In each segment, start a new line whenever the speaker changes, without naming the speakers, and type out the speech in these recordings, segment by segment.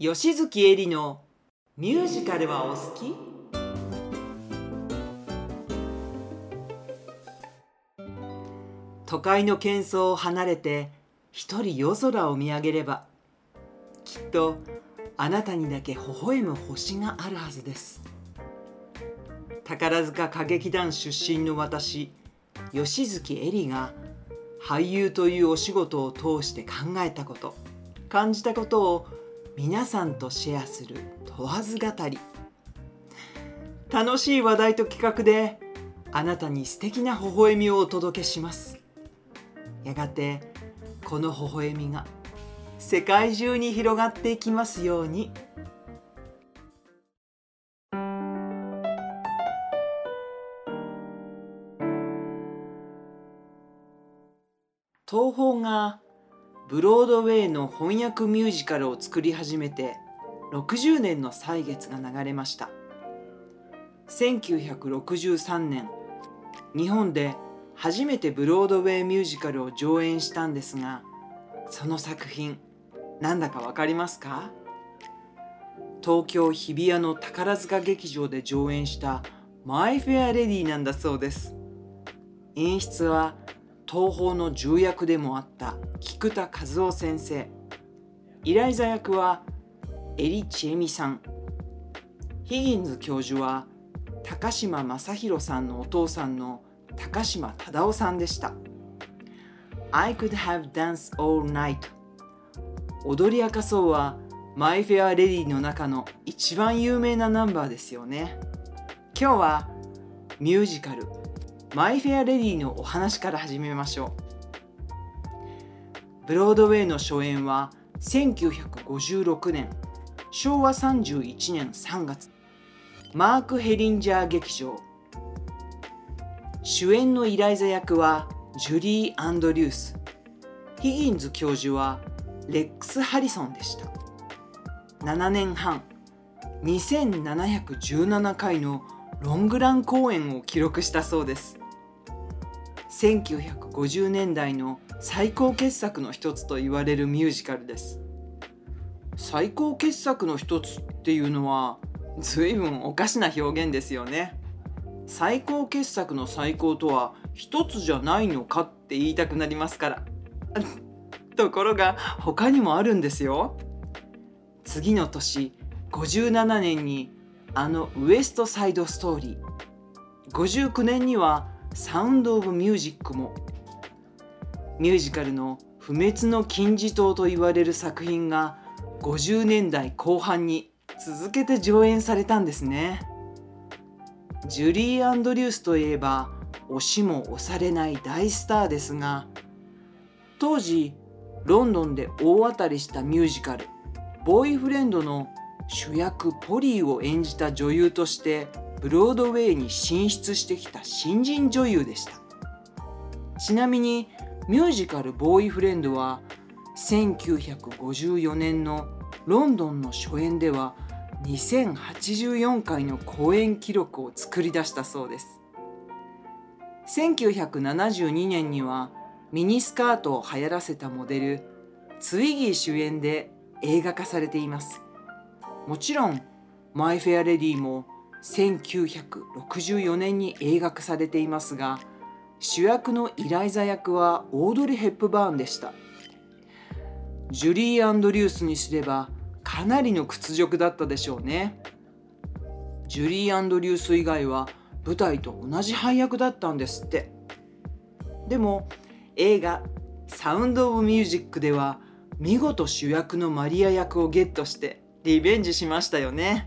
吉月恵里のミュージカルはお好き？都会の喧騒を離れて一人夜空を見上げればきっとあなたにだけ微笑む星があるはずです。宝塚歌劇団出身の私吉月恵里が俳優というお仕事を通して考えたこと感じたことを皆さんとシェアする問わず語り楽しい話題と企画であなたに素敵な微笑みをお届けしますやがてこの微笑みが世界中に広がっていきますように。ブロードウェイの翻訳ミュージカルを作り始めて60年の歳月が流れました。1963年日本で初めてブロードウェイミュージカルを上演したんですがその作品なんだかわかりますか？東京日比谷の宝塚劇場で上演したマイ・フェア・レディなんだそうです。演出は東宝の重役でもあった菊田和夫先生。イライザ役はエリ・チエミさん。ヒギンズ教授は高島正宏さんのお父さんの高島忠夫さんでした。I could have danced all night. 踊り明かそうはマイ・フェア・レディの中の一番有名なナンバーですよね。今日はミュージカル。マイ・フェア・レディのお話から始めましょう。ブロードウェイの初演は1956年昭和31年3月。マーク・ヘリンジャー劇場。主演のイライザ役はジュリー・アンドリュース。ヒギンズ教授はレックス・ハリソンでした。7年半。2717回のロングラン公演を記録したそうです。1950年代の最高傑作の一つと言われるミュージカルです。最高傑作の一つっていうのは随分おかしな表現ですよね。最高傑作の最高とは一つじゃないのかって言いたくなりますから。ところが他にもあるんですよ。次の年57年にあのウエストサイドストーリー。59年にはサウンド・オブ・ミュージックもミュージカルの不滅の金字塔と言われる作品が50年代後半に続けて上演されたんですね。ジュリー・アンドリュースといえば押しも押されない大スターですが当時ロンドンで大当たりしたミュージカル「ボーイフレンド」の主役ポリーを演じた女優としてブロードウェイに進出してきた新人女優でした。ちなみにミュージカル「ボーイフレンド」は1954年のロンドンの初演では2084回の公演記録を作り出したそうです。1972年にはミニスカートを流行らせたモデルツイギー主演で映画化されています。もちろんマイ・フェア・レディも1964年に映画化されていますが主役のイライザ役はオードリー・ヘップバーンでした。ジュリー・アンドリュースにすればかなりの屈辱だったでしょうね。ジュリー・アンドリュース以外は舞台と同じ配役だったんですって。でも映画「サウンド・オブ・ミュージック」では見事主役のマリア役をゲットしてリベンジしましたよね。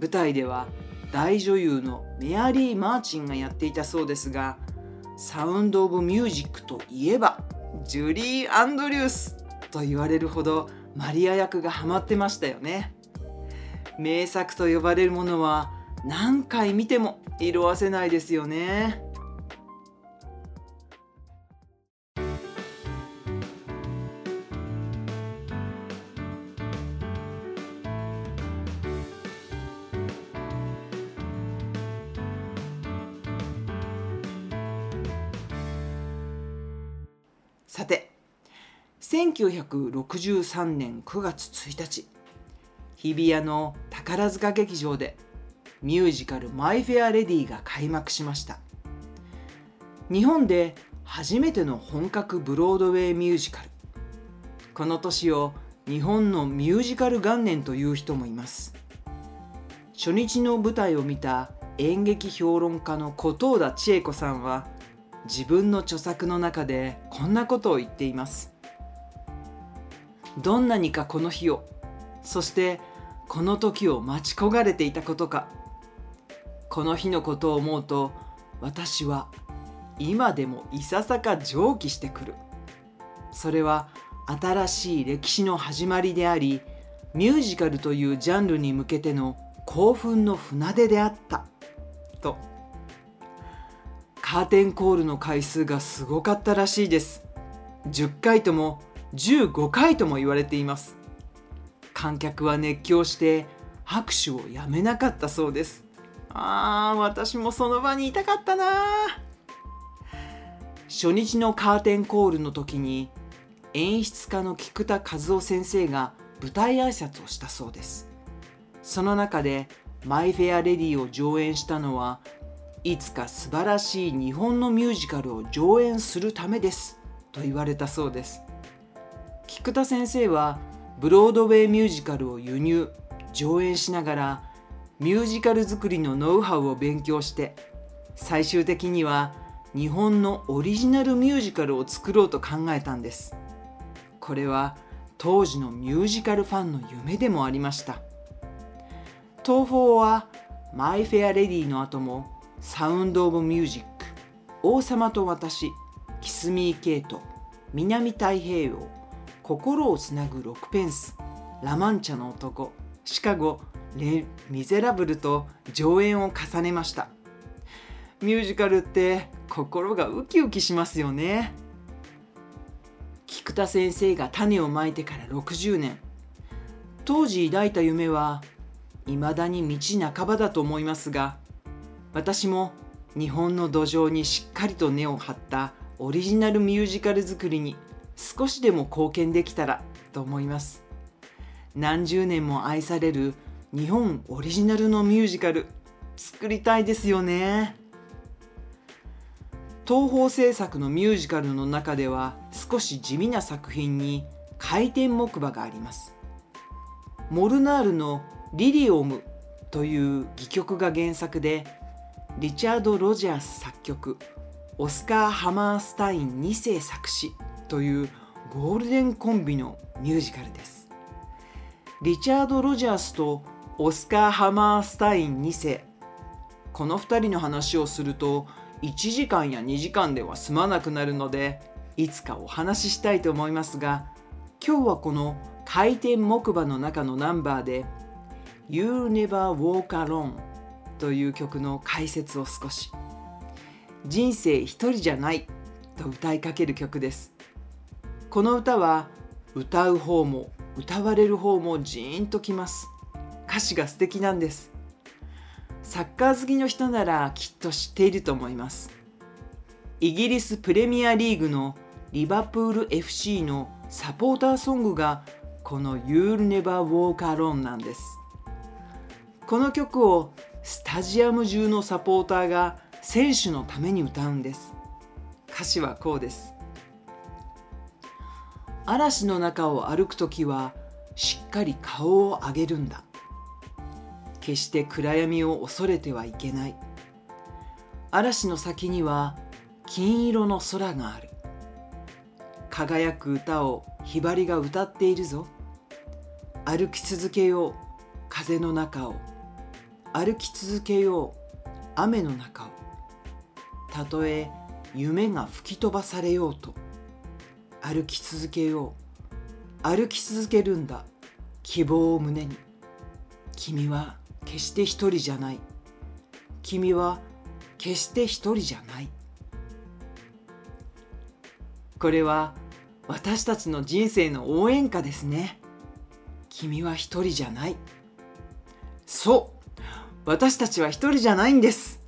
舞台では大女優のメアリー・マーチンがやっていたそうですがサウンド・オブ・ミュージックといえばジュリー・アンドリュースと言われるほどマリア役がハマってましたよね。名作と呼ばれるものは何回見ても色あせないですよね。さて1963年9月1日日比谷の宝塚劇場でミュージカル「マイ・フェア・レディ」が開幕しました。日本で初めての本格ブロードウェイミュージカル。この年を日本のミュージカル元年という人もいます。初日の舞台を見た演劇評論家の小藤田千恵子さんは自分の著作の中でこんなことを言っています。どんなにかこの日をそしてこの時を待ち焦がれていたことかこの日のことを思うと私は今でもいささか蒸気してくる。それは新しい歴史の始まりでありミュージカルというジャンルに向けての興奮の船出であった。と。カーテンコールの回数がすごかったらしいです。10回とも15回とも言われています。観客は熱狂して拍手をやめなかったそうです。あー私もその場にいたかったな初日のカーテンコールの時に演出家の菊田和夫先生が舞台挨拶をしたそうです。その中で「マイ・フェア・レディ」を上演したのはいつか素晴らしい日本のミュージカルを上演するためですと言われたそうです。菊田先生はブロードウェイミュージカルを輸入上演しながらミュージカル作りのノウハウを勉強して最終的には日本のオリジナルミュージカルを作ろうと考えたんです。これは当時のミュージカルファンの夢でもありました。東宝はマイ・フェア・レディの後もサウンド・オブ・ミュージック。王様と私キスミー・ケイト南太平洋心をつなぐ6ペンス。ラ・マンチャの男。シカゴレ・ミゼラブルと上演を重ねました。ミュージカルって心がウキウキしますよね。菊田先生が種をまいてから60年。当時抱いた夢は未だに道半ばだと思いますが私も日本の土壌にしっかりと根を張ったオリジナルミュージカル作りに少しでも貢献できたらと思います。何十年も愛される日本オリジナルのミュージカル作りたいですよね。東宝制作のミュージカルの中では少し地味な作品に回転木馬があります。モルナールの「リリオム」という戯曲が原作でリチャード・ロジャース作曲オスカー・ハマースタイン2世作詞というゴールデンコンビのミュージカルです。リチャード・ロジャースとオスカー・ハマースタイン2世この2人の話をすると1時間や2時間では済まなくなるのでいつかお話ししたいと思いますが今日はこの回転木馬の中のナンバーで You Never Walk Alone という曲の解説を少し。人生一人じゃない。と歌いかける曲です。この歌は歌う方も歌われる方もジーンときます。歌詞が素敵なんです。サッカー好きの人ならきっと知っていると思います。イギリスプレミアリーグのリバプール FC のサポーターソングがこの You'll Never Walk Alone なんです。この曲をスタジアム中のサポーターが選手のために歌うんです。歌詞はこうです。嵐の中を歩く時はしっかり顔を上げるんだ。決して暗闇を恐れてはいけない。嵐の先には金色の空がある。輝く歌をひばりが歌っているぞ。歩き続けよう風の中を。歩き続けよう。雨の中を。たとえ夢が吹き飛ばされようと。歩き続けよう。歩き続けるんだ。希望を胸に。君は決して一人じゃない。君は決して一人じゃない。これは私たちの人生の応援歌ですね。君は一人じゃない。そう。私たちは一人じゃないんです。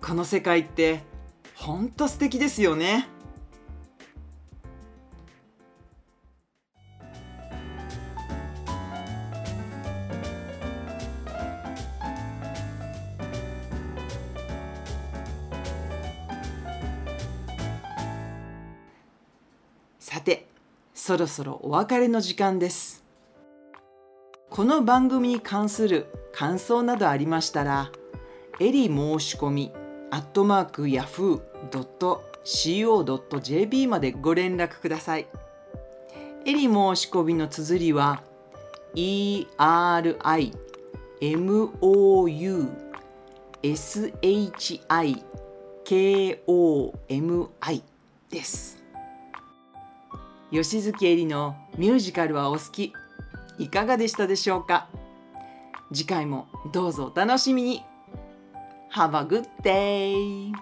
この世界ってほんと素敵ですよね。さてそろそろお別れの時間です。この番組に関する感想などありましたらエリ申し込みアットマーク yahoo.co.jp までご連絡ください。エリ申し込みの綴りは ERIMOUSHIKOMI です。吉月恵里のミュージカルはお好き。いかがでしたでしょうか？次回もどうぞお楽しみに Have a good day!